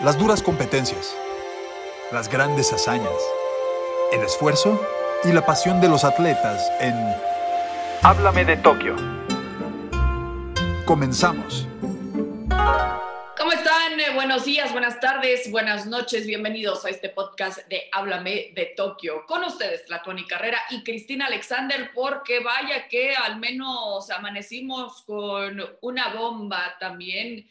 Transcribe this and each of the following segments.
Las duras competencias, las grandes hazañas, el esfuerzo y la pasión de los atletas en Háblame de Tokio. Comenzamos. ¿Cómo están? Eh, buenos días, buenas tardes, buenas noches. Bienvenidos a este podcast de Háblame de Tokio. Con ustedes, Tlatuani Carrera y Cristina Alexander, porque vaya que al menos amanecimos con una bomba también.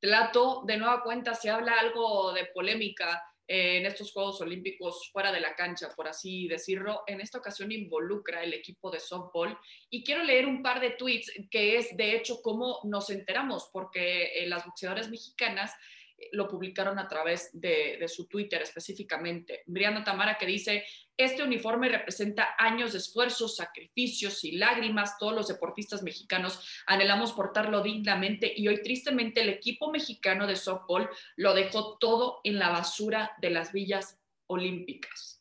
Tlato, de nueva cuenta, se habla algo de polémica en estos Juegos Olímpicos fuera de la cancha, por así decirlo. En esta ocasión involucra el equipo de softball y quiero leer un par de tweets que es de hecho cómo nos enteramos, porque eh, las boxeadoras mexicanas lo publicaron a través de, su Twitter específicamente. Brianna Tamara que dice, este uniforme representa años de esfuerzos, sacrificios y lágrimas. Todos los deportistas mexicanos anhelamos portarlo dignamente y hoy tristemente el equipo mexicano de softball lo dejó todo en la basura de las villas olímpicas.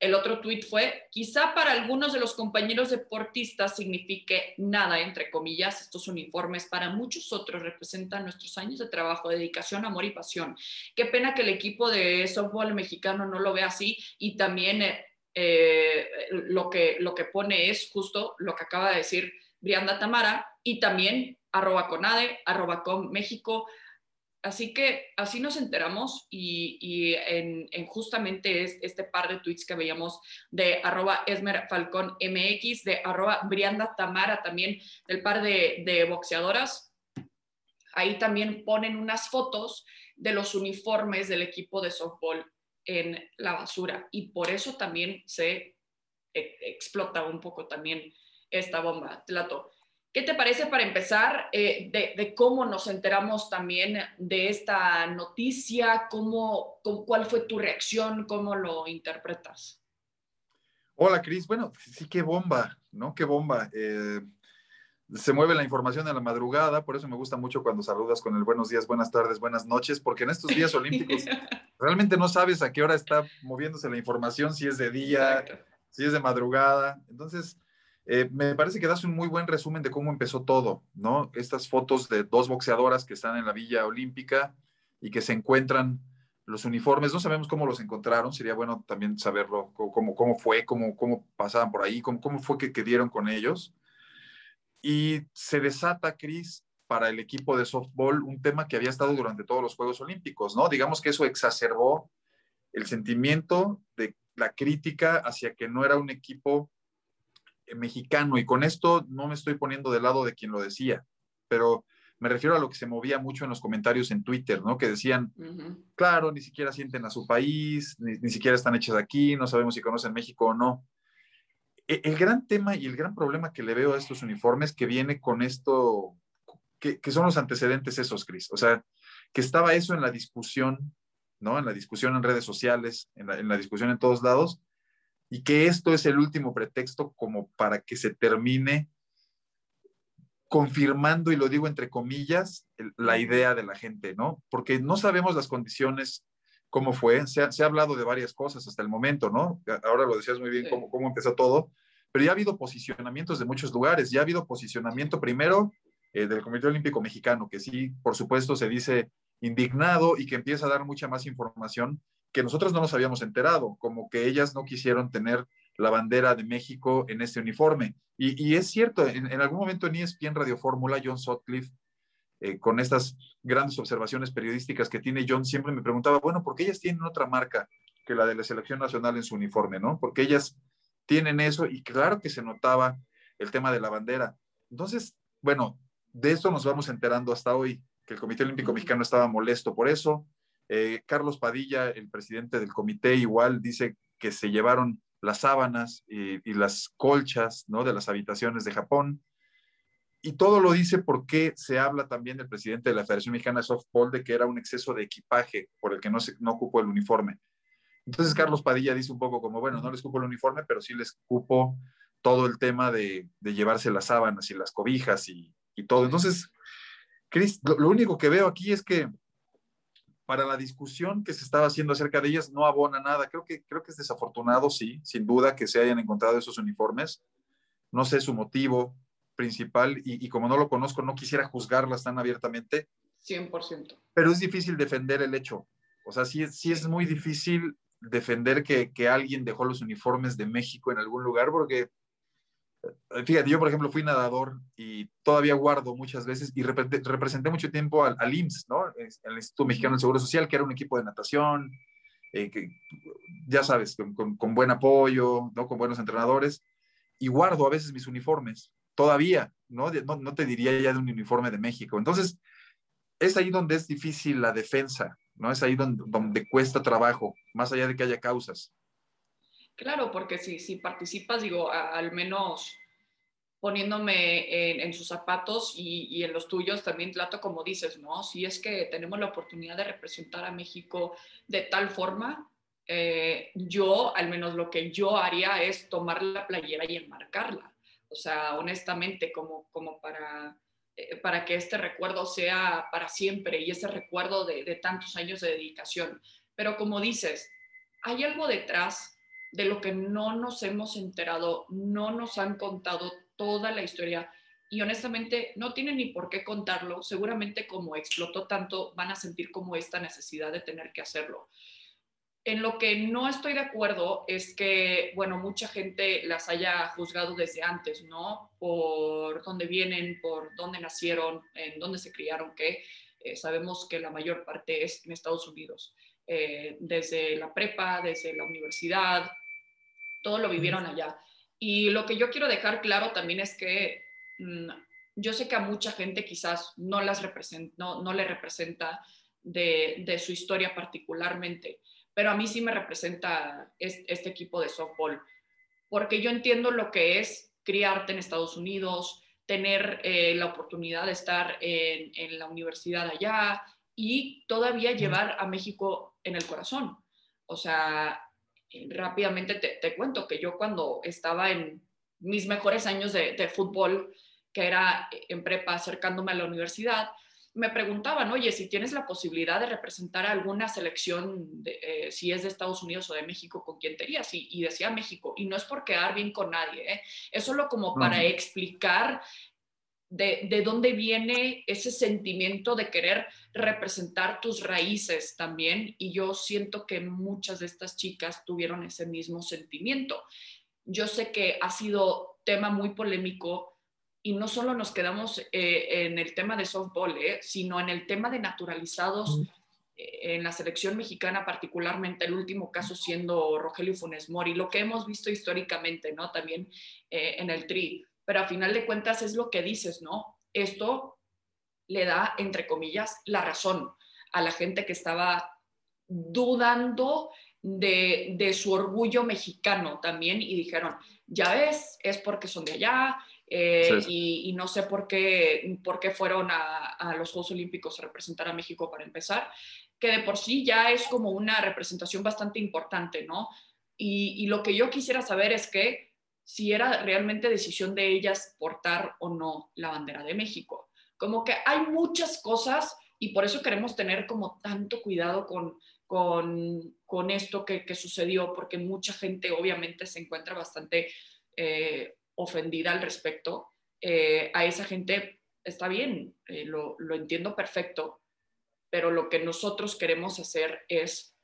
El otro tuit fue, quizá para algunos de los compañeros deportistas signifique nada, entre comillas, estos uniformes, para muchos otros representan nuestros años de trabajo, dedicación, amor y pasión. Qué pena que el equipo de softball mexicano no lo vea así y también eh, eh, lo, que, lo que pone es justo lo que acaba de decir Brianda Tamara y también conade, arroba com México, Así que así nos enteramos y, en, justamente este par de tweets que veíamos de arroba Esmer Falcón MX, de arroba Brianda Tamara también, del par de, boxeadoras. Ahí también ponen unas fotos de los uniformes del equipo de softball en la basura y por eso también se e, explota un poco también esta bomba. Tlato. ¿Qué te parece para empezar eh, de, cómo nos enteramos también de esta noticia? Cómo, ¿Cuál fue tu reacción? ¿Cómo lo interpretas? Hola, Cris. Bueno, sí, qué bomba, ¿no? Qué bomba. Eh, se mueve la información en la madrugada, por eso me gusta mucho cuando saludas con el buenos días, buenas tardes, buenas noches, porque en estos días olímpicos realmente no sabes a qué hora está moviéndose la información, si es de día, si es de madrugada. Entonces, eh, me parece que das un muy buen resumen de cómo empezó todo, ¿no? Estas fotos de dos boxeadoras que están en la Villa Olímpica y que se encuentran los uniformes, no sabemos cómo los encontraron, sería bueno también saberlo, cómo, cómo fue, cómo, cómo pasaban por ahí, cómo, cómo fue que, que dieron con ellos. Y se desata, Cris, para el equipo de softball un tema que había estado durante todos los Juegos Olímpicos, ¿no? Digamos que eso exacerbó el sentimiento de la crítica hacia que no era un equipo mexicano, y con esto no me estoy poniendo del lado de quien lo decía, pero me refiero a lo que se movía mucho en los comentarios en Twitter, ¿no? Que decían, claro, ni siquiera sienten a su país, ni, siquiera están hechas aquí, no sabemos si conocen México o no. E, el, gran tema y el gran problema que le veo a estos uniformes que viene con esto, que, son los antecedentes esos, Cris. O sea, que estaba eso en la discusión, ¿no? En la discusión en redes sociales, en la discusión en todos lados, y que esto es el último pretexto como para que se termine confirmando, y lo digo entre comillas, la idea de la gente, ¿no? Porque no sabemos las condiciones, cómo fue, se ha, hablado de varias cosas hasta el momento, ¿no? Ahora lo decías muy bien cómo, cómo empezó todo, pero ya ha habido posicionamientos de muchos lugares, ya ha habido posicionamiento primero eh, del Comité Olímpico Mexicano, que sí, por supuesto, se dice indignado y que empieza a dar mucha más información que nosotros no nos habíamos enterado, como que ellas no quisieron tener la bandera de México en este uniforme. Y, es cierto, en, algún momento en ESPN Radio Fórmula, John Sutcliffe, eh, con estas grandes observaciones periodísticas que tiene John, siempre me preguntaba, bueno, ¿por qué ellas tienen otra marca que la de la selección nacional en su uniforme, no? Porque ellas tienen eso y claro que se notaba el tema de la bandera. Entonces, bueno, de esto nos vamos enterando hasta hoy, que el Comité Olímpico Mexicano estaba molesto por eso, eh, Carlos Padilla, el presidente del comité, igual dice que se llevaron las sábanas y, las colchas ¿no? de las habitaciones de Japón. Y todo lo dice porque se habla también del presidente de la Federación Mexicana de Softball de que era un exceso de equipaje por el que no, se, no ocupó el uniforme. Entonces Carlos Padilla dice un poco como, bueno, no les cupo el uniforme, pero sí les cupo todo el tema de, llevarse las sábanas y las cobijas y, todo. Entonces, Cris, lo, único que veo aquí es que para la discusión que se estaba haciendo acerca de ellas no abona nada. Creo que, creo que es desafortunado, sí, sin duda, que se hayan encontrado esos uniformes. No sé su motivo principal y, como no lo conozco, no quisiera juzgarlas tan abiertamente. 100%. Pero es difícil defender el hecho, O sea, sí, sí es muy difícil defender que, que alguien dejó los uniformes de México en algún lugar, porque fíjate, yo por ejemplo fui nadador y todavía guardo muchas veces y representé mucho tiempo al, al, IMSS, ¿no? El Instituto Mexicano del Seguro Social, que era un equipo de natación, eh, que, ya sabes, con, con, buen apoyo, ¿no? Con buenos entrenadores. Y guardo a veces mis uniformes, todavía, ¿no? No, no te diría ya de un uniforme de México. Entonces, es ahí donde es difícil la defensa, ¿no? Es ahí donde, donde cuesta trabajo, más allá de que haya causas. Claro, porque si, si participas, digo, al menos poniéndome en, sus zapatos y, en los tuyos, también trato como dices, ¿no? Si es que tenemos la oportunidad de representar a México de tal forma, eh, yo, al menos lo que yo haría es tomar la playera y enmarcarla. O sea, honestamente, como, como para, eh, para que este recuerdo sea para siempre y ese recuerdo de, de tantos años de dedicación. Pero como dices, hay algo detrás de lo que no nos hemos enterado, no nos han contado toda la historia y honestamente no tienen ni por qué contarlo. Seguramente como explotó tanto, van a sentir como esta necesidad de tener que hacerlo. En lo que no estoy de acuerdo es que, bueno, mucha gente las haya juzgado desde antes, ¿no? Por dónde vienen, por dónde nacieron, en dónde se criaron, que eh, sabemos que la mayor parte es en Estados Unidos. Eh, desde la prepa, desde la universidad, todo lo vivieron allá. Y lo que yo quiero dejar claro también es que mm, yo sé que a mucha gente quizás no, las representa, no, no le representa de, de, su historia particularmente, pero a mí sí me representa este, equipo de softball, porque yo entiendo lo que es criarte en Estados Unidos, tener eh, la oportunidad de estar en, en, la universidad allá y todavía llevar a México en el corazón. O sea, rápidamente te, cuento que yo cuando estaba en mis mejores años de, fútbol, que era en prepa acercándome a la universidad, me preguntaban, oye, si tienes la posibilidad de representar a alguna selección, de, eh, si es de Estados Unidos o de México, ¿con quién te irías? Y, decía México. Y no es por quedar bien con nadie, ¿eh? es solo como para explicar de, dónde viene ese sentimiento de querer representar tus raíces también. Y yo siento que muchas de estas chicas tuvieron ese mismo sentimiento. Yo sé que ha sido tema muy polémico y no solo nos quedamos eh, en el tema de softball, eh, sino en el tema de naturalizados. Eh, en la selección mexicana, particularmente el último caso siendo Rogelio Funes Mori, lo que hemos visto históricamente, ¿no? También en el TRI pero a final de cuentas es lo que dices, ¿no? Esto le da, entre comillas, la razón a la gente que estaba dudando de, su orgullo mexicano también y dijeron, ya ves, es porque son de allá eh, y, no sé por qué, por qué fueron a, los Juegos Olímpicos a representar a México para empezar, que de por sí ya es como una representación bastante importante, ¿no? Y, y lo que yo quisiera saber es que si era realmente decisión de ellas portar o no la bandera de México. Como que hay muchas cosas y por eso queremos tener como tanto cuidado con, con, esto que, sucedió, porque mucha gente obviamente se encuentra bastante eh, ofendida al respecto. Eh, a esa gente está bien, eh, lo, lo entiendo perfecto, pero lo que nosotros queremos hacer es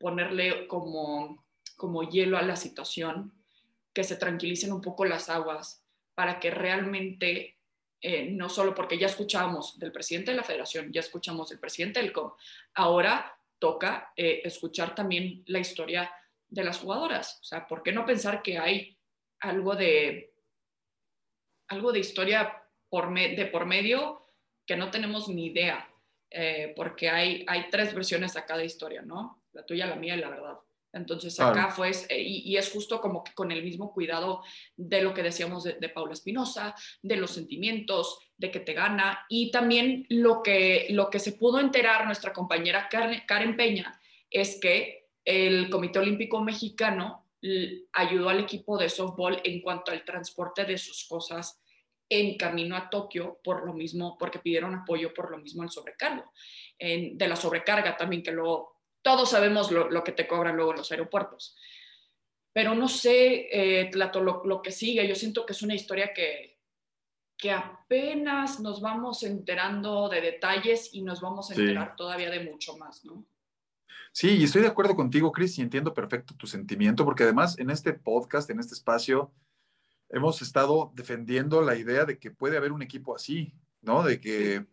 ponerle como, como hielo a la situación que se tranquilicen un poco las aguas para que realmente, eh, no solo porque ya escuchamos del presidente de la federación, ya escuchamos del presidente del COM, ahora toca eh, escuchar también la historia de las jugadoras. O sea, ¿por qué no pensar que hay algo de, algo de historia por de por medio que no tenemos ni idea? Eh, porque hay, hay tres versiones a cada historia, ¿no? La tuya, la mía y la verdad. Entonces acá fue, eh, y, es justo como que con el mismo cuidado de lo que decíamos de, Paula Espinosa, de los sentimientos, de que te gana, y también lo que, lo que se pudo enterar nuestra compañera Karen, Peña es que el Comité Olímpico Mexicano ayudó al equipo de softball en cuanto al transporte de sus cosas en camino a Tokio por lo mismo, porque pidieron apoyo por lo mismo el sobrecargo, de la sobrecarga también que luego todos sabemos lo, que te cobran luego en los aeropuertos. Pero no sé, eh, lo, que sigue, yo siento que es una historia que, que apenas nos vamos enterando de detalles y nos vamos a enterar todavía de mucho más, ¿no? Sí, y estoy de acuerdo contigo, Chris, y entiendo perfecto tu sentimiento, porque además en este podcast, en este espacio, hemos estado defendiendo la idea de que puede haber un equipo así, ¿no? De que,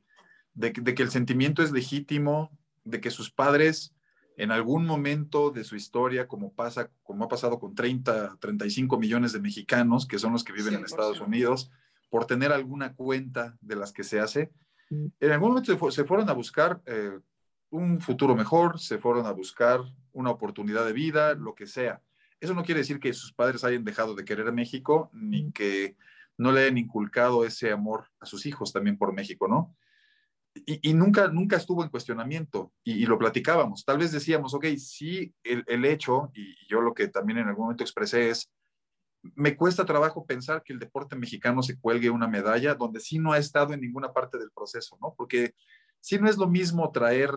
de, que el sentimiento es legítimo, de que sus padres en algún momento de su historia, como pasa, como ha pasado con 30, 35 millones de mexicanos, que son los que viven en Estados Unidos, por tener alguna cuenta de las que se hace, mm. en algún momento se, fueron a buscar eh, un futuro mejor, se fueron a buscar una oportunidad de vida, lo que sea. Eso no quiere decir que sus padres hayan dejado de querer a México, ni que no le hayan inculcado ese amor a sus hijos también por México, ¿no? Y, nunca, nunca estuvo en cuestionamiento y, lo platicábamos. Tal vez decíamos, ok, sí, el, el, hecho, y yo lo que también en algún momento expresé es, me cuesta trabajo pensar que el deporte mexicano se cuelgue una medalla donde sí no ha estado en ninguna parte del proceso, ¿no? Porque sí no es lo mismo traer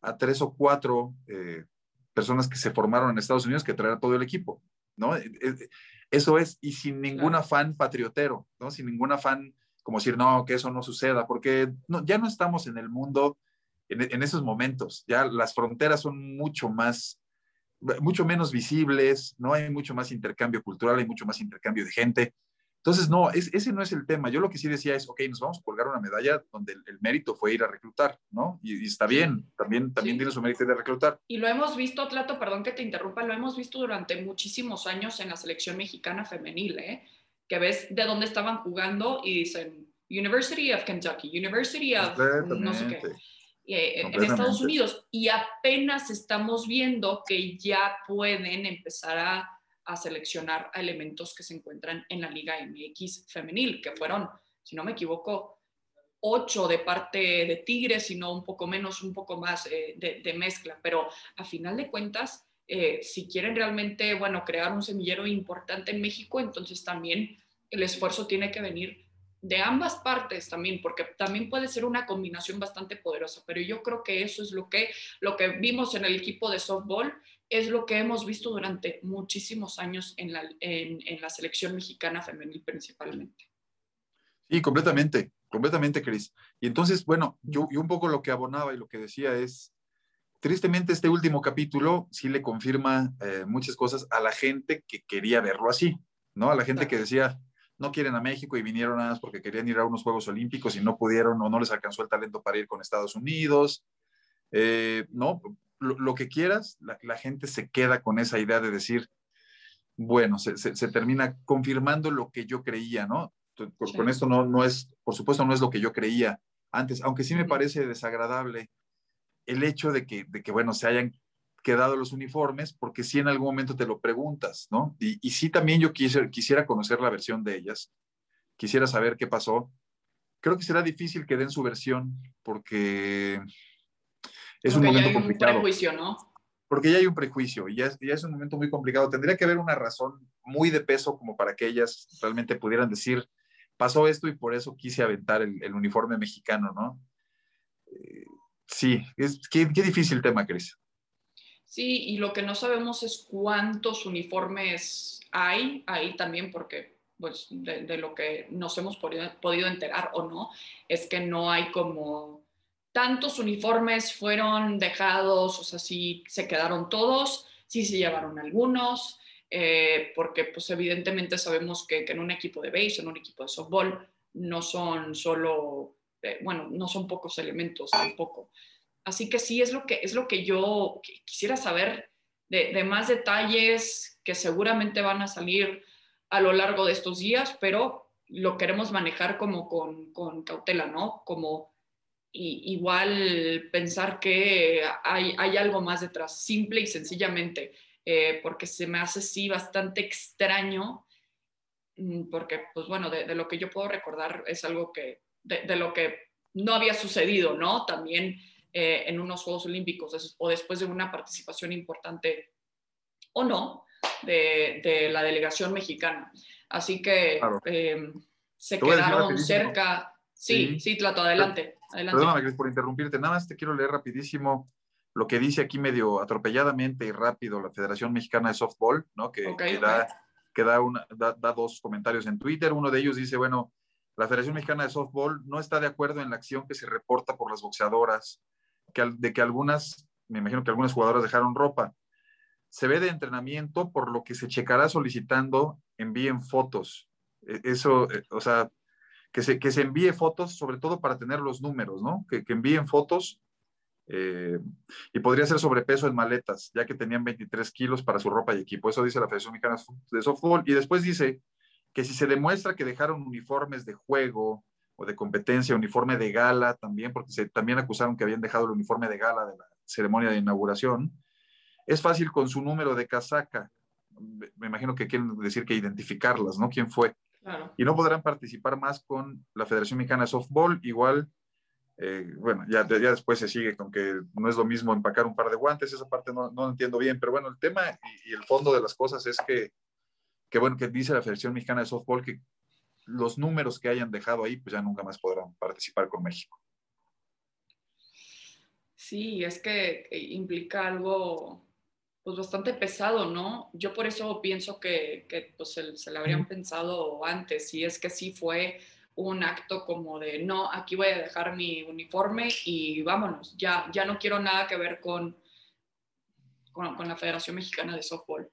a tres o cuatro eh, personas que se formaron en Estados Unidos que traer a todo el equipo, ¿no? E, e, eso es, y sin ningún afán patriotero, ¿no? Sin ningún afán como decir, no, que eso no suceda, porque no, ya no estamos en el mundo en, en, esos momentos, ya las fronteras son mucho más, mucho menos visibles, no hay mucho más intercambio cultural, hay mucho más intercambio de gente. Entonces, no, ese no es el tema. Yo lo que sí decía es, ok, nos vamos a colgar una medalla donde el, mérito fue ir a reclutar, ¿no? Y, está bien, también, también tiene su mérito de reclutar. Y lo hemos visto, Tlato, perdón que te interrumpa, lo hemos visto durante muchísimos años en la selección mexicana femenil, ¿eh? Que ves de dónde estaban jugando y dicen University of Kentucky, University of no sé qué. Eh, en Estados Unidos y apenas estamos viendo que ya pueden empezar a a seleccionar a elementos que se encuentran en la Liga MX femenil, que fueron, si no me equivoco, ocho de parte de Tigres, sino un poco menos, un poco más eh, de, mezcla. Pero a final de cuentas, eh, si quieren realmente, bueno, crear un semillero importante en México, entonces también el esfuerzo tiene que venir de ambas partes también, porque también puede ser una combinación bastante poderosa, pero yo creo que eso es lo que, lo que vimos en el equipo de softball es lo que hemos visto durante muchísimos años en la, en, la selección mexicana femenil principalmente. Sí, completamente, completamente, Cris. Y entonces, bueno, yo, yo, un poco lo que abonaba y lo que decía es, tristemente este último capítulo sí le confirma eh, muchas cosas a la gente que quería verlo así, ¿no? A la gente que decía, no quieren a México y vinieron nada más porque querían ir a unos Juegos Olímpicos y no pudieron o no les alcanzó el talento para ir con Estados Unidos. Eh, no, lo, que quieras, la, gente se queda con esa idea de decir, bueno, se, termina confirmando lo que yo creía, ¿no? Con esto no, no es, por supuesto, no es lo que yo creía antes, aunque sí me parece desagradable el hecho de que, de que bueno, se hayan quedado los uniformes, porque sí en algún momento te lo preguntas, ¿no? Y, y sí también yo quisiera, quisiera conocer la versión de ellas, quisiera saber qué pasó. Creo que será difícil que den su versión, porque es un momento complicado. Un prejuicio, ¿no? Porque ya hay un prejuicio y ya es, ya es, un momento muy complicado. Tendría que haber una razón muy de peso como para que ellas realmente pudieran decir, pasó esto y por eso quise aventar el, uniforme mexicano, ¿no? Eh, sí, es, qué, qué difícil tema, Cris. Sí, y lo que no sabemos es cuántos uniformes hay ahí también, porque pues de, de lo que nos hemos podido, podido enterar o no, es que no hay como tantos uniformes fueron dejados, o sea, sí se quedaron todos, sí se llevaron algunos, eh, porque pues evidentemente sabemos que, en un equipo de base, en un equipo de softball, no son solo, eh, bueno, no son pocos elementos tampoco. Así que sí es lo que, es lo que yo quisiera saber de, más detalles que seguramente van a salir a lo largo de estos días, pero lo queremos manejar como con, cautela, ¿no? Como igual pensar que hay, hay, algo más detrás, simple y sencillamente, eh, porque se me hace sí bastante extraño, mm, porque pues bueno, de, lo que yo puedo recordar es algo que, de, lo que no había sucedido, ¿no? También eh, en unos Juegos Olímpicos o después de una participación importante o no de, de la delegación mexicana. Así que eh, se quedaron cerca. Sí, sí, Tlato, adelante. Perdóname por interrumpirte, nada más te quiero leer rapidísimo lo que dice aquí medio atropelladamente y rápido la Federación Mexicana de Softball, ¿no? Que, da, que da, una, da, dos comentarios en Twitter. Uno de ellos dice, bueno, la Federación Mexicana de Softball no está de acuerdo en la acción que se reporta por las boxeadoras, que, de que algunas me imagino que algunas jugadoras dejaron ropa. Se ve de entrenamiento, por lo que se checará solicitando envíen fotos. E, eso, eh, o sea, que se, que se envíe fotos, sobre todo para tener los números, ¿no? Que, que envíen fotos eh, y podría ser sobrepeso en maletas, ya que tenían 23 kilos para su ropa y equipo. Eso dice la Federación Mexicana de Softball. Y después dice que si se demuestra que dejaron uniformes de juego o de competencia, uniforme de gala también, porque se, también acusaron que habían dejado el uniforme de gala de la ceremonia de inauguración, es fácil con su número de casaca. Me imagino que quieren decir que identificarlas, ¿no? ¿Quién fue? Y no podrán participar más con la Federación Mexicana de Softball, igual eh, bueno, ya, ya después se sigue con que no es lo mismo empacar un par de guantes, esa parte no, no entiendo bien, pero bueno, el tema y, el fondo de las cosas es que, que, bueno, que dice la Federación Mexicana de Softball que los números que hayan dejado ahí, pues ya nunca más podrán participar con México. Sí, es que implica algo pues bastante pesado, ¿no? Yo por eso pienso que, que pues se, se le habrían pensado antes, y es que sí fue un acto como de, no, aquí voy a dejar mi uniforme y vámonos, ya, ya no quiero nada que ver con, con, la Federación Mexicana de Softball.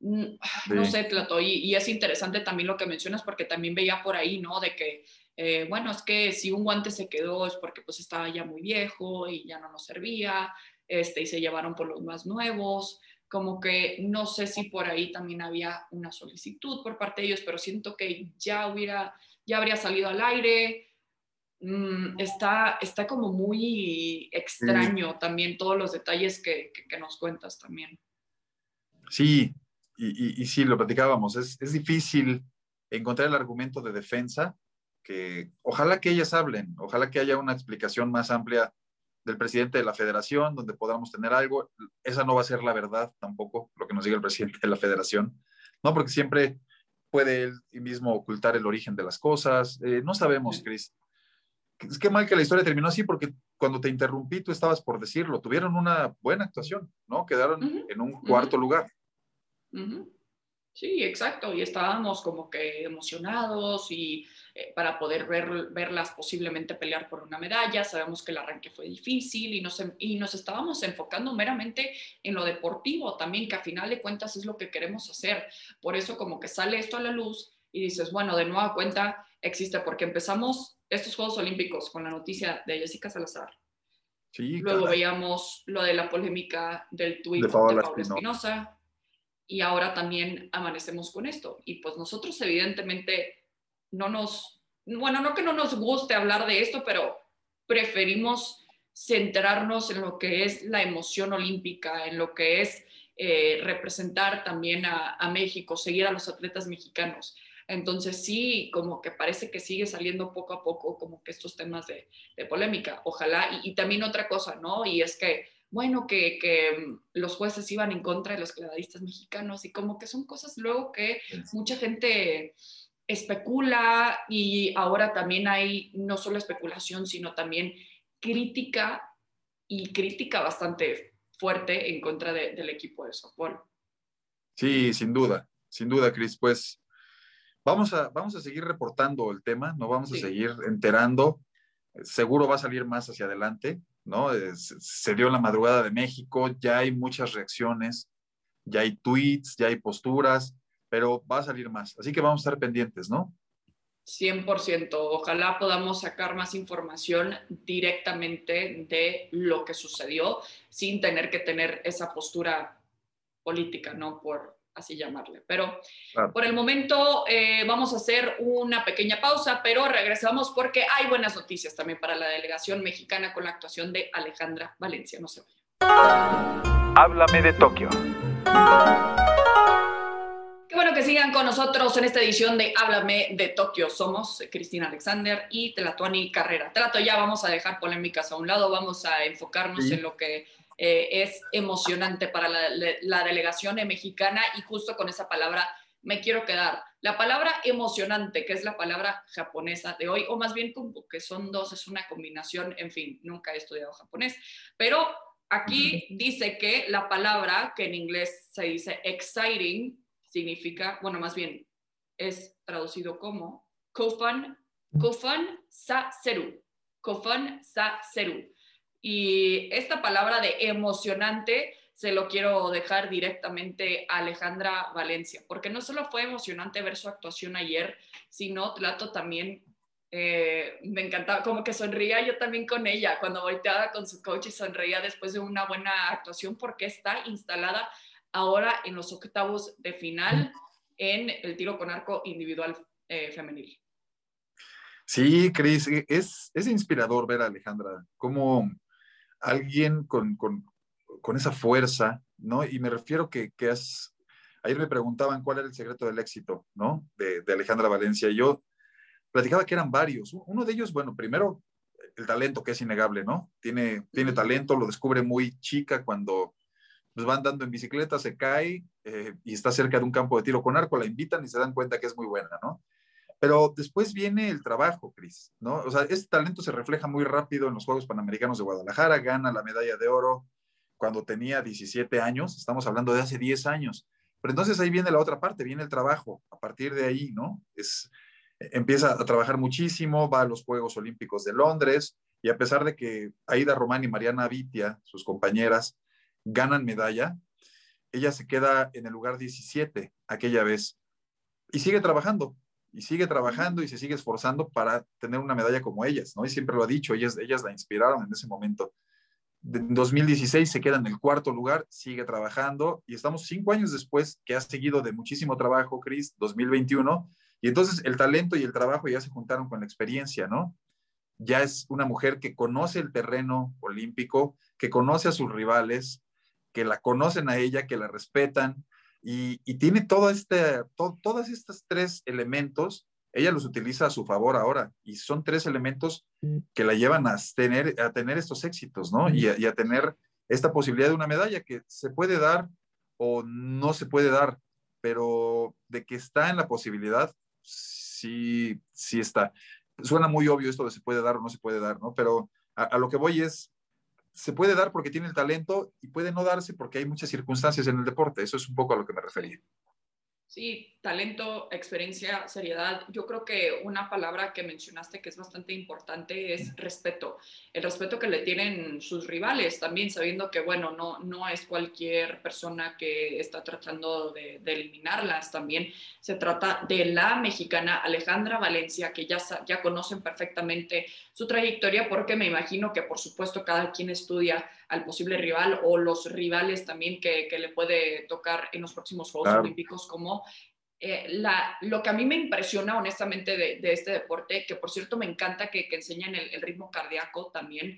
Mm, no sé, Plato, y, es interesante también lo que mencionas porque también veía por ahí, ¿no? De que, eh, bueno, es que si un guante se quedó es porque pues estaba ya muy viejo y ya no nos servía, este, y se llevaron por los más nuevos, como que no sé si por ahí también había una solicitud por parte de ellos, pero siento que ya hubiera ya habría salido al aire. Mm, está, está como muy extraño también todos los detalles que, nos cuentas también. Sí, y, y, sí, lo platicábamos, es, es, difícil encontrar el argumento de defensa, que ojalá que ellas hablen, ojalá que haya una explicación más amplia del presidente de la federación, donde podamos tener algo. Esa no va a ser la verdad tampoco, lo que nos diga el presidente de la federación, ¿no? Porque siempre puede él mismo ocultar el origen de las cosas. Eh, no sabemos, Chris. Es que mal que la historia terminó así porque cuando te interrumpí tú estabas por decirlo. Tuvieron una buena actuación, ¿no? Quedaron en un cuarto lugar. Sí, exacto. Y estábamos como que emocionados y eh, para poder ver, verlas posiblemente pelear por una medalla. Sabemos que el arranque fue difícil y nos, y nos estábamos enfocando meramente en lo deportivo también, que a final de cuentas es lo que queremos hacer. Por eso como que sale esto a la luz y dices, bueno, de nueva cuenta existe, porque empezamos estos Juegos Olímpicos con la noticia de Jessica Salazar. Sí, Luego veíamos lo de la polémica del tuit de Paola Espinosa y ahora también amanecemos con esto. Y pues nosotros evidentemente no nos, bueno, no que no nos guste hablar de esto, pero preferimos centrarnos en lo que es la emoción olímpica, en lo que es eh, representar también a, México, seguir a los atletas mexicanos. Entonces sí, como que parece que sigue saliendo poco a poco como que estos temas de, polémica. Ojalá, y, y, también otra cosa, ¿no? Y es que bueno, que, mm, los jueces iban en contra de los clavadistas mexicanos y como que son cosas luego que mucha gente especula y ahora también hay no solo especulación, sino también crítica y crítica bastante fuerte en contra del equipo de softball. Sí, sin duda, sin duda, Cris. Pues vamos a, vamos a seguir reportando el tema, no vamos a seguir enterando. Seguro va a salir más hacia adelante. ¿No? se dio la madrugada de México, ya hay muchas reacciones, ya hay tweets, ya hay posturas, pero va a salir más. Así que vamos a estar pendientes, ¿no? 100%. Ojalá podamos sacar más información directamente de lo que sucedió sin tener que tener esa postura política, ¿no? Por, así llamarle. Pero por el momento eh, vamos a hacer una pequeña pausa, pero regresamos porque hay buenas noticias también para la delegación mexicana con la actuación de Alejandra Valencia. No se vayan. Háblame de Tokio. Qué bueno que sigan con nosotros en esta edición de Háblame de Tokio. Somos Cristina Alexander y Telatuani Carrera. Trato ya, vamos a dejar polémicas a un lado, vamos a enfocarnos en lo que eh, es emocionante para la, delegación mexicana y justo con esa palabra me quiero quedar. La palabra emocionante, que es la palabra japonesa de hoy, o más bien como que son dos, es una combinación, en fin, nunca he estudiado japonés, pero aquí dice que la palabra, que en inglés se dice exciting, significa, bueno, más bien es traducido como kofan, kofan sa seru, kofan sa seru Y esta palabra de emocionante se lo quiero dejar directamente a Alejandra Valencia, porque no solo fue emocionante ver su actuación ayer, sino Tlato también eh, me encantaba, como que sonría yo también con ella, cuando volteaba con su coach y sonreía después de una buena actuación, porque está instalada ahora en los octavos de final en el tiro con arco individual eh, femenil. Sí, Cris, es, es inspirador ver a Alejandra, como alguien con, con, con, esa fuerza, ¿no? Y me refiero que, que es, ayer me preguntaban cuál era el secreto del éxito, ¿no? De, de Alejandra Valencia. Yo platicaba que eran varios. Uno de ellos, bueno, primero el talento, que es innegable, ¿no? Tiene, tiene talento, lo descubre muy chica cuando pues, va andando en bicicleta, se cae eh, y está cerca de un campo de tiro con arco, la invitan y se dan cuenta que es muy buena, ¿no? Pero después viene el trabajo, Cris, ¿no? O sea, este talento se refleja muy rápido en los Juegos Panamericanos de Guadalajara, gana la medalla de oro cuando tenía 17 años, estamos hablando de hace 10 años. Pero entonces ahí viene la otra parte, viene el trabajo, a partir de ahí, ¿no? Es, empieza a trabajar muchísimo, va a los Juegos Olímpicos de Londres y a pesar de que Aida Román y Mariana Vitia, sus compañeras, ganan medalla, ella se queda en el lugar 17 aquella vez y sigue trabajando, y sigue trabajando y se sigue esforzando para tener una medalla como ellas, ¿no? Y siempre lo ha dicho, ellas, ellas la inspiraron en ese momento. En 2016 se queda en el cuarto lugar, sigue trabajando y estamos cinco años después que ha seguido de muchísimo trabajo, Cris, 2021, y entonces el talento y el trabajo ya se juntaron con la experiencia, ¿no? Ya es una mujer que conoce el terreno olímpico, que conoce a sus rivales, que la conocen a ella, que la respetan, y, tiene todo este, todos estos tres elementos, ella los utiliza a su favor ahora, y son tres elementos que la llevan a tener, a tener estos éxitos, ¿no? Y a, y a tener esta posibilidad de una medalla que se puede dar o no se puede dar, pero de que está en la posibilidad, sí, sí está. Suena muy obvio esto de se puede dar o no se puede dar, ¿no? Pero a, lo que voy es, se puede dar porque tiene el talento y puede no darse porque hay muchas circunstancias en el deporte. Eso es un poco a lo que me refería. Sí, talento, experiencia, seriedad. Yo creo que una palabra que mencionaste que es bastante importante es respeto. El respeto que le tienen sus rivales, también sabiendo que, bueno, no, no es cualquier persona que está tratando de, eliminarlas. También se trata de la mexicana Alejandra Valencia, que ya, ya conocen perfectamente su trayectoria, porque me imagino que, por supuesto, cada quien estudia al posible rival o los rivales también que, que le puede tocar en los próximos Juegos Olímpicos, como eh, la, lo que a mí me impresiona honestamente de, de, este deporte, que por cierto me encanta que, que enseñan el, el, ritmo cardíaco también,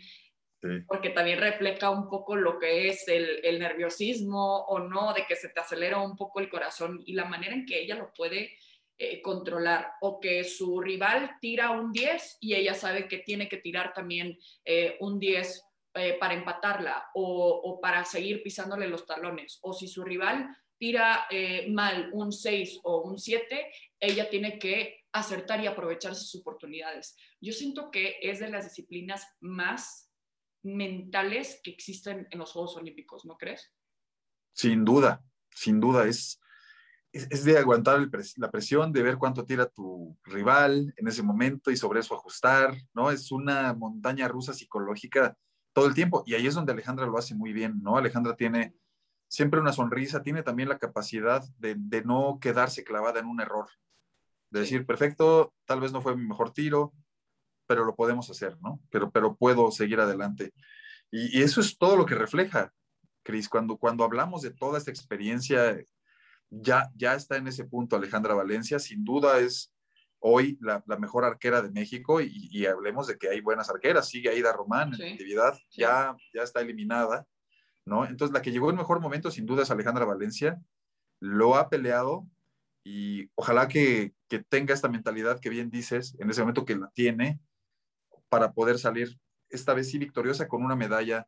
sí. porque también refleja un poco lo que es el, el, nerviosismo o no, de que se te acelera un poco el corazón y la manera en que ella lo puede eh, controlar o que su rival tira un 10 y ella sabe que tiene que tirar también eh, un 10 eh, para empatarla o, para seguir pisándole los talones. O si su rival tira mal un 6 o un 7, ella tiene que acertar y aprovechar sus oportunidades. Yo siento que es de las disciplinas más mentales que existen en los Juegos Olímpicos, ¿no crees? Sin duda, sin duda, es, es, de aguantar la presión, de ver cuánto tira tu rival en ese momento y sobre eso ajustar, ¿no? Es una montaña rusa psicológica todo el tiempo. Y ahí es donde Alejandra lo hace muy bien, ¿no? Alejandra tiene siempre una sonrisa, tiene también la capacidad de, de no quedarse clavada en un error. De decir, perfecto, tal vez no fue mi mejor tiro, pero lo podemos hacer, ¿no? Pero, pero puedo seguir adelante. Y, y eso es todo lo que refleja, Cris. Cuando, cuando hablamos de toda esta experiencia, ya, ya está en ese punto Alejandra Valencia. Sin duda es hoy la, la, mejor arquera de México y, y, hablemos de que hay buenas arqueras. Sigue Aida Román sí, en actividad, sí. ya, ya está eliminada, ¿no? Entonces, la que llegó en mejor momento, sin duda, es Alejandra Valencia. Lo ha peleado y ojalá que, que tenga esta mentalidad que bien dices, en ese momento que la tiene, para poder salir esta vez sí victoriosa con una medalla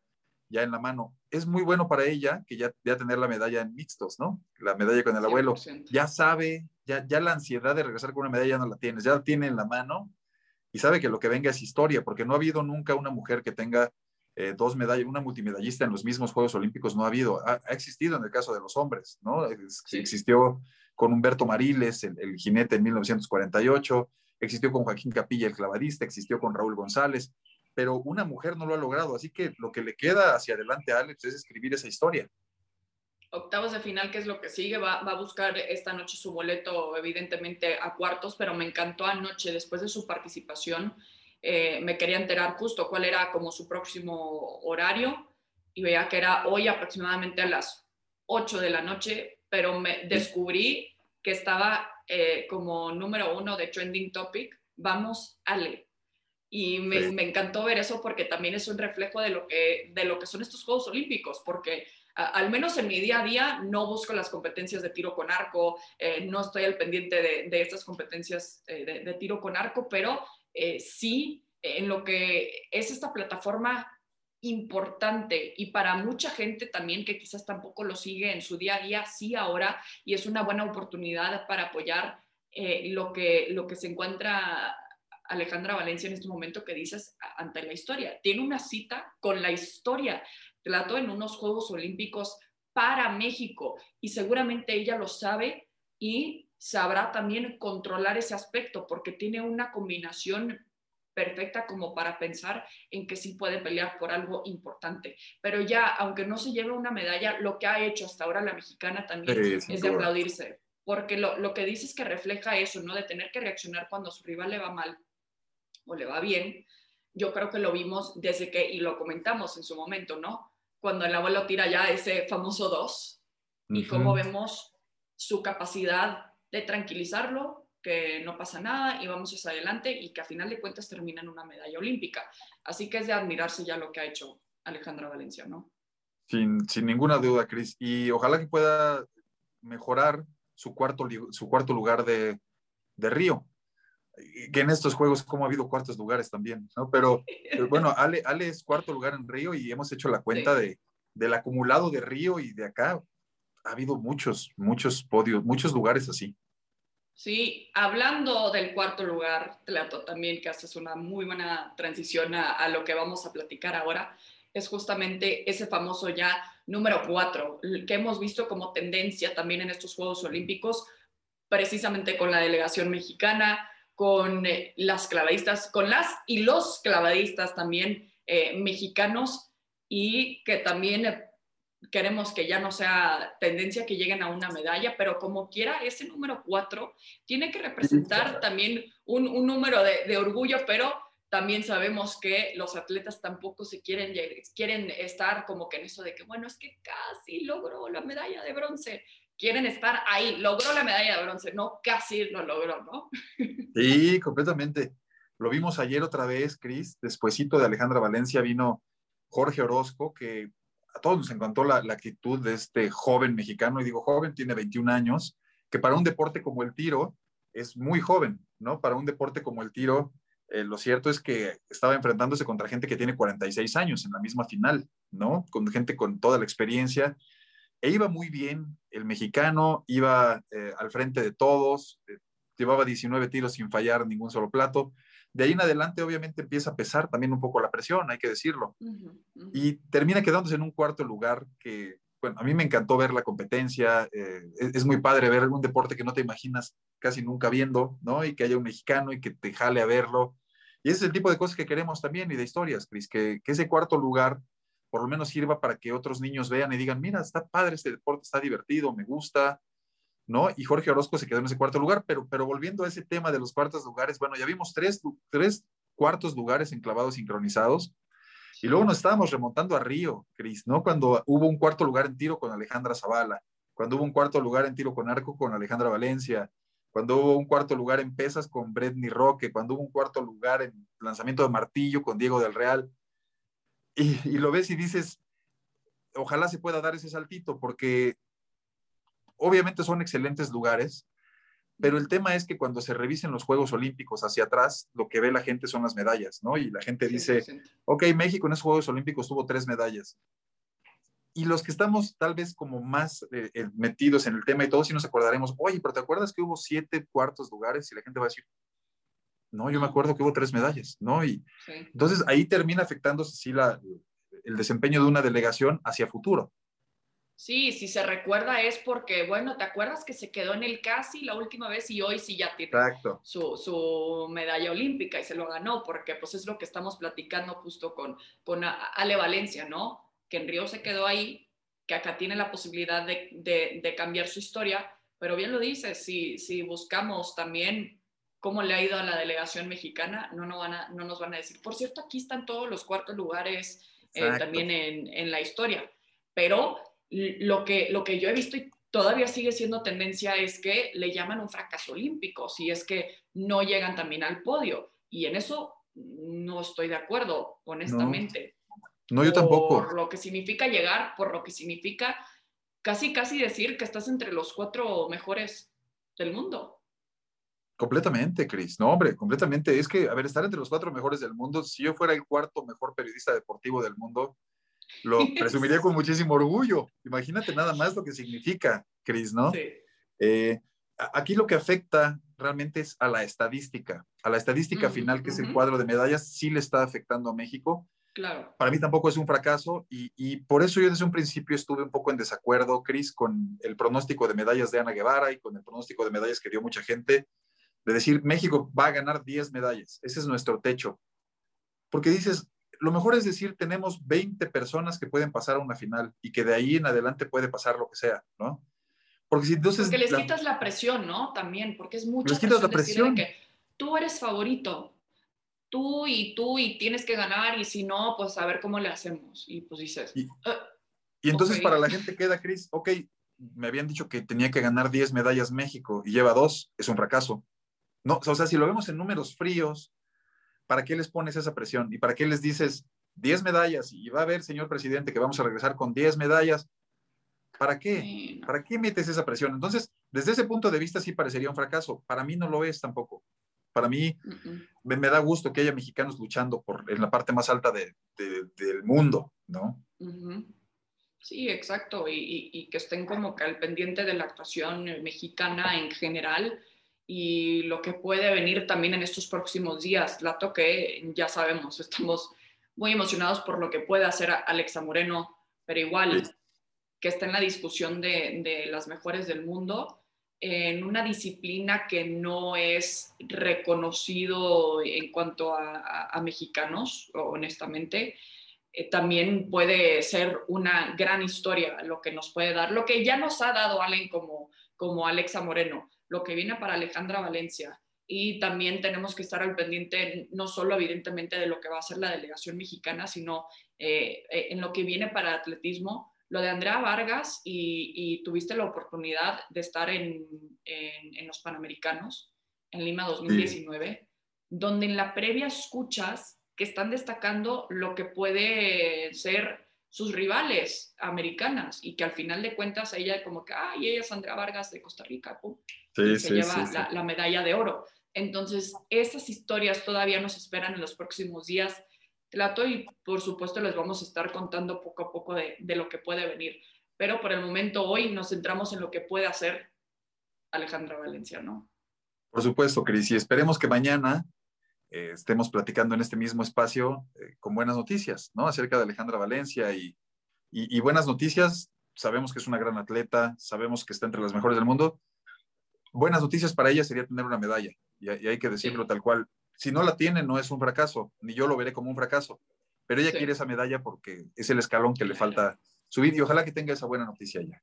ya en la mano. Es muy bueno para ella que ya, ya tener la medalla en mixtos, ¿no? La medalla con el 100%. abuelo. Ya sabe, ya, ya la ansiedad de regresar con una medalla ya no la tienes, ya la tiene en la mano y sabe que lo que venga es historia, porque no ha habido nunca una mujer que tenga eh, dos medallas, una multimedallista en los mismos Juegos Olímpicos, no ha habido. Ha, ha existido en el caso de los hombres, ¿no? Sí. Existió con Humberto Mariles, el, el jinete en 1948, existió con Joaquín Capilla, el clavadista, existió con Raúl González, pero una mujer no lo ha logrado, así que lo que le queda hacia adelante a Alex es escribir esa historia. Octavos de final, ¿qué es lo que sigue? Va, a buscar esta noche su boleto, evidentemente, a cuartos, pero me encantó anoche, después de su participación, eh, me quería enterar justo cuál era como su próximo horario y veía que era hoy aproximadamente a las 8 de la noche, pero me descubrí que estaba eh, como número uno de Trending Topic, vamos, Ale. Y me, me, encantó ver eso porque también es un reflejo de lo que, de lo que son estos Juegos Olímpicos, porque al menos en mi día a día no busco las competencias de tiro con arco, eh, no estoy al pendiente de, estas competencias eh, de, tiro con arco, pero eh, sí en lo que es esta plataforma importante y para mucha gente también que quizás tampoco lo sigue en su día a día, sí ahora, y es una buena oportunidad para apoyar lo, que, lo que se encuentra Alejandra Valencia en este momento que dices ante la historia. Tiene una cita con la historia trató en unos Juegos Olímpicos para México y seguramente ella lo sabe y sabrá también controlar ese aspecto porque tiene una combinación perfecta como para pensar en que sí puede pelear por algo importante. Pero ya, aunque no se lleve una medalla, lo que ha hecho hasta ahora la mexicana también es de aplaudirse, porque lo, lo que dice es que refleja eso, ¿no? De tener que reaccionar cuando su rival le va mal o le va bien. Yo creo que lo vimos desde que, y lo comentamos en su momento, ¿no? cuando el abuelo tira ya ese famoso 2 y cómo vemos su capacidad de tranquilizarlo, que no pasa nada y vamos hacia adelante y que a final de cuentas termina en una medalla olímpica. Así que es de admirarse ya lo que ha hecho Alejandra Valencia, ¿no? Sin, sin ninguna duda, Cris. Y ojalá que pueda mejorar su cuarto, su cuarto lugar de, de Río que en estos juegos como ha habido cuartos lugares también, ¿no? Pero, bueno, Ale, Ale, es cuarto lugar en Río y hemos hecho la cuenta de, del acumulado de Río y de acá. Ha habido muchos, muchos podios, muchos lugares así. Sí, hablando del cuarto lugar, Tlato, también que haces una muy buena transición a, a, lo que vamos a platicar ahora, es justamente ese famoso ya número cuatro, que hemos visto como tendencia también en estos Juegos Olímpicos, precisamente con la delegación mexicana, con eh, las clavadistas, con las y los clavadistas también eh, mexicanos y que también eh, queremos que ya no sea tendencia que lleguen a una medalla, pero como quiera, ese número cuatro tiene que representar también un, un número de, de, orgullo, pero también sabemos que los atletas tampoco se quieren, quieren estar como que en eso de que, bueno, es que casi logró la medalla de bronce quieren estar ahí. Logró la medalla de bronce, no casi lo logró, ¿no? Sí, completamente. Lo vimos ayer otra vez, Cris. Despuésito de Alejandra Valencia vino Jorge Orozco, que a todos nos encantó la, actitud de este joven mexicano. Y digo joven, tiene 21 años, que para un deporte como el tiro es muy joven, ¿no? Para un deporte como el tiro, eh, lo cierto es que estaba enfrentándose contra gente que tiene 46 años en la misma final, ¿no? Con gente con toda la experiencia e iba muy bien, el mexicano iba eh, al frente de todos, eh, llevaba 19 tiros sin fallar ningún solo plato. De ahí en adelante obviamente empieza a pesar también un poco la presión, hay que decirlo. Y termina quedándose en un cuarto lugar que, bueno, a mí me encantó ver la competencia, eh, es, es, muy padre ver un deporte que no te imaginas casi nunca viendo, ¿no? Y que haya un mexicano y que te jale a verlo. Y ese es el tipo de cosas que queremos también y de historias, Cris, que, que ese cuarto lugar por lo menos sirva para que otros niños vean y digan, mira, está padre este deporte, está divertido, me gusta, ¿no? Y Jorge Orozco se quedó en ese cuarto lugar, pero, pero volviendo a ese tema de los cuartos lugares, bueno, ya vimos tres, tres cuartos lugares enclavados sincronizados. Y luego nos estábamos remontando a Río, Cris, ¿no? Cuando hubo un cuarto lugar en tiro con Alejandra Zavala, cuando hubo un cuarto lugar en tiro con arco con Alejandra Valencia, cuando hubo un cuarto lugar en pesas con Bretney Roque, cuando hubo un cuarto lugar en lanzamiento de martillo con Diego del Real y, lo ves y dices, ojalá se pueda dar ese saltito, porque obviamente son excelentes lugares, pero el tema es que cuando se revisen los Juegos Olímpicos hacia atrás, lo que ve la gente son las medallas, ¿no? Y la gente dice, ok, México en esos Juegos Olímpicos tuvo tres medallas. Y los que estamos tal vez como más eh, eh, metidos en el tema y todos sí nos acordaremos, oye, pero ¿te acuerdas que hubo siete cuartos lugares? Y la gente va a decir, no, yo me acuerdo que hubo tres medallas, ¿no? Y entonces ahí termina afectándose sí la, el desempeño de una delegación hacia futuro. Sí, si se recuerda es porque, bueno, ¿te acuerdas que se quedó en el casi la última vez y hoy sí ya tiene su, su, medalla olímpica y se lo ganó? Porque pues es lo que estamos platicando justo con, con Ale Valencia, ¿no? Que en Río se quedó ahí, que acá tiene la posibilidad de, de, de cambiar su historia, pero bien lo dices, si, si buscamos también cómo le ha ido a la delegación mexicana, no, no, van a, no nos van a decir. Por cierto, aquí están todos los cuartos lugares eh, también en, en la historia, pero lo que, lo que yo he visto y todavía sigue siendo tendencia es que le llaman un fracaso olímpico, si es que no llegan también al podio. Y en eso no estoy de acuerdo, honestamente. No, yo tampoco. Por lo que significa llegar, por lo que significa casi, casi decir que estás entre los cuatro mejores del mundo. Completamente, Cris. No, hombre, completamente. Es que, a ver, estar entre los cuatro mejores del mundo, si yo fuera el cuarto mejor periodista deportivo del mundo, lo presumiría con muchísimo orgullo. Imagínate nada más lo que significa, Cris, ¿no? Sí. Eh, aquí lo que afecta realmente es a la estadística. A la estadística final, que es el cuadro de medallas, sí le está afectando a México. Claro. Para mí tampoco es un fracaso y, y, por eso yo desde un principio estuve un poco en desacuerdo, Cris, con el pronóstico de medallas de Ana Guevara y con el pronóstico de medallas que dio mucha gente, de decir México va a ganar 10 medallas. Ese es nuestro techo. Porque dices, lo mejor es decir, tenemos 20 personas que pueden pasar a una final y que de ahí en adelante puede pasar lo que sea, ¿no? Porque si entonces... Porque les quitas la presión, ¿no? También, porque es mucho... Les quitas la presión. que tú eres favorito, tú y tú y tienes que ganar y si no, pues a ver cómo le hacemos. Y pues dices... Y, ah, entonces para la gente queda, Cris, ok, me habían dicho que tenía que ganar 10 medallas México y lleva dos, es un fracaso. No, o sea, si lo vemos en números fríos, ¿para qué les pones esa presión? ¿Y para qué les dices 10 medallas y va a haber, señor presidente, que vamos a regresar con 10 medallas? ¿Para qué? ¿Para qué metes esa presión? Entonces, desde ese punto de vista sí parecería un fracaso. Para mí no lo es tampoco. Para mí me, da gusto que haya mexicanos luchando por, en la parte más alta del mundo, ¿no? Sí, exacto. Y, y, que estén como que al pendiente de la actuación mexicana en general y lo que puede venir también en estos próximos días. La que ya sabemos, estamos muy emocionados por lo que puede hacer Alexa Moreno, pero igual que está en la discusión de, de, las mejores del mundo en una disciplina que no es reconocido en cuanto a, a, mexicanos, honestamente. Eh, también puede ser una gran historia lo que nos puede dar, lo que ya nos ha dado alguien como, como Alexa Moreno lo que viene para Alejandra Valencia. Y también tenemos que estar al pendiente, no solo evidentemente de lo que va a ser la delegación mexicana, sino eh, eh, en lo que viene para atletismo. Lo de Andrea Vargas y, tuviste la oportunidad de estar en, en, los Panamericanos en Lima 2019, donde en la previa escuchas que están destacando lo que puede ser sus rivales americanas y que al final de cuentas ella como que, ay, ella es Andrea Vargas de Costa Rica, pum, y se lleva la, medalla de oro. Entonces, esas historias todavía nos esperan en los próximos días. Trato y por supuesto les vamos a estar contando poco a poco de, de lo que puede venir. Pero por el momento hoy nos centramos en lo que puede hacer Alejandra Valencia, ¿no? Por supuesto, Cris, y esperemos que mañana eh, estemos platicando en este mismo espacio eh, con buenas noticias, ¿no? Acerca de Alejandra Valencia y, y, buenas noticias. Sabemos que es una gran atleta, sabemos que está entre las mejores del mundo. Buenas noticias para ella sería tener una medalla, y, hay que decirlo tal cual. Si no la tiene, no es un fracaso, ni yo lo veré como un fracaso, pero ella quiere esa medalla porque es el escalón que le falta subir y ojalá que tenga esa buena noticia ya.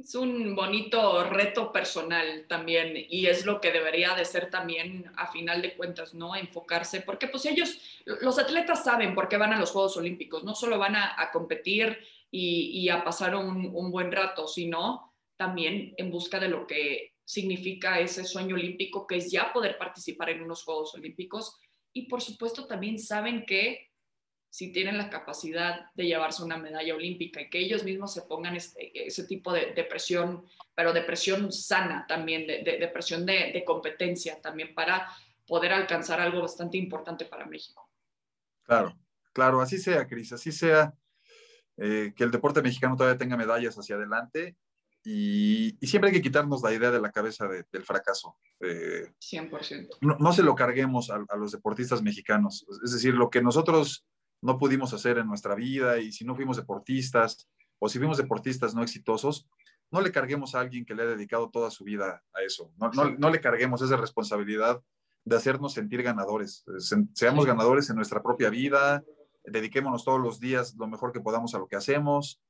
Es un bonito reto personal también y es lo que debería de ser también a final de cuentas, ¿no? Enfocarse, porque pues ellos, los atletas saben por qué van a los Juegos Olímpicos, no solo van a, competir y, a pasar un, un, buen rato, sino también en busca de lo que significa ese sueño olímpico, que es ya poder participar en unos Juegos Olímpicos. Y por supuesto también saben que si tienen la capacidad de llevarse una medalla olímpica y que ellos mismos se pongan este, ese tipo de, presión, pero de presión sana también, de, presión de, competencia también para poder alcanzar algo bastante importante para México. Claro, claro, así sea, Cris, así sea eh, que el deporte mexicano todavía tenga medallas hacia adelante y, siempre hay que quitarnos la idea de la cabeza del fracaso. 100%. Eh, no, no, se lo carguemos a, a los deportistas mexicanos. Es decir, lo que nosotros no pudimos hacer en nuestra vida y si no fuimos deportistas, o si fuimos deportistas no exitosos, no le carguemos a alguien que le ha dedicado toda su vida a eso. No, no, no le carguemos esa responsabilidad de hacernos sentir ganadores. Seamos ganadores en nuestra propia vida, dediquémonos todos los días lo mejor que podamos a lo que hacemos,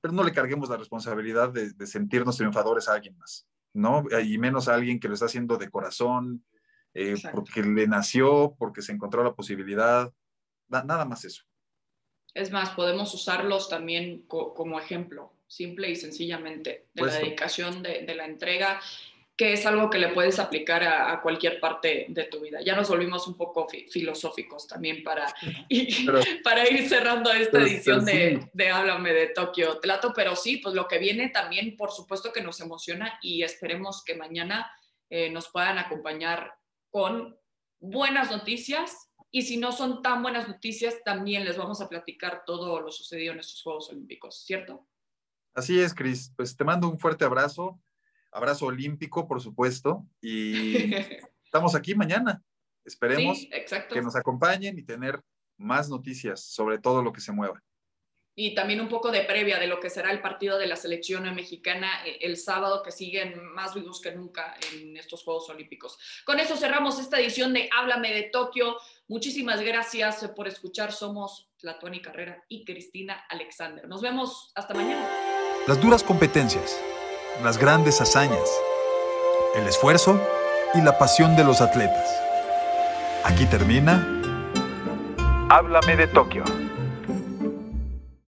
pero no le carguemos la responsabilidad de, sentirnos triunfadores a alguien más, ¿no? Y menos a alguien que lo está haciendo de corazón, eh, porque le nació, porque se encontró la posibilidad, nada más eso. Es más, podemos usarlos también como ejemplo, simple y sencillamente, de la dedicación, de, de la entrega que es algo que le puedes aplicar a, cualquier parte de tu vida. Ya nos volvimos un poco filosóficos también para, para ir cerrando esta edición de, de, Háblame de Tokio Tlato, pero sí, pues lo que viene también, por supuesto que nos emociona y esperemos que mañana eh, nos puedan acompañar con buenas noticias y si no son tan buenas noticias, también les vamos a platicar todo lo sucedido en estos Juegos Olímpicos, ¿cierto? Así es, Cris. Pues te mando un fuerte abrazo abrazo olímpico, por supuesto, y estamos aquí mañana. Esperemos que nos acompañen y tener más noticias sobre todo lo que se mueva. Y también un poco de previa de lo que será el partido de la selección mexicana eh, el sábado, que siguen más vivos que nunca en estos Juegos Olímpicos. Con eso cerramos esta edición de Háblame de Tokio. Muchísimas gracias por escuchar. Somos Tlatuani Carrera y Cristina Alexander. Nos vemos hasta mañana. Las duras competencias las grandes hazañas, el esfuerzo y la pasión de los atletas. Aquí termina. Háblame de Tokio.